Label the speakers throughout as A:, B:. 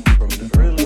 A: from an early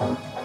A: Oh.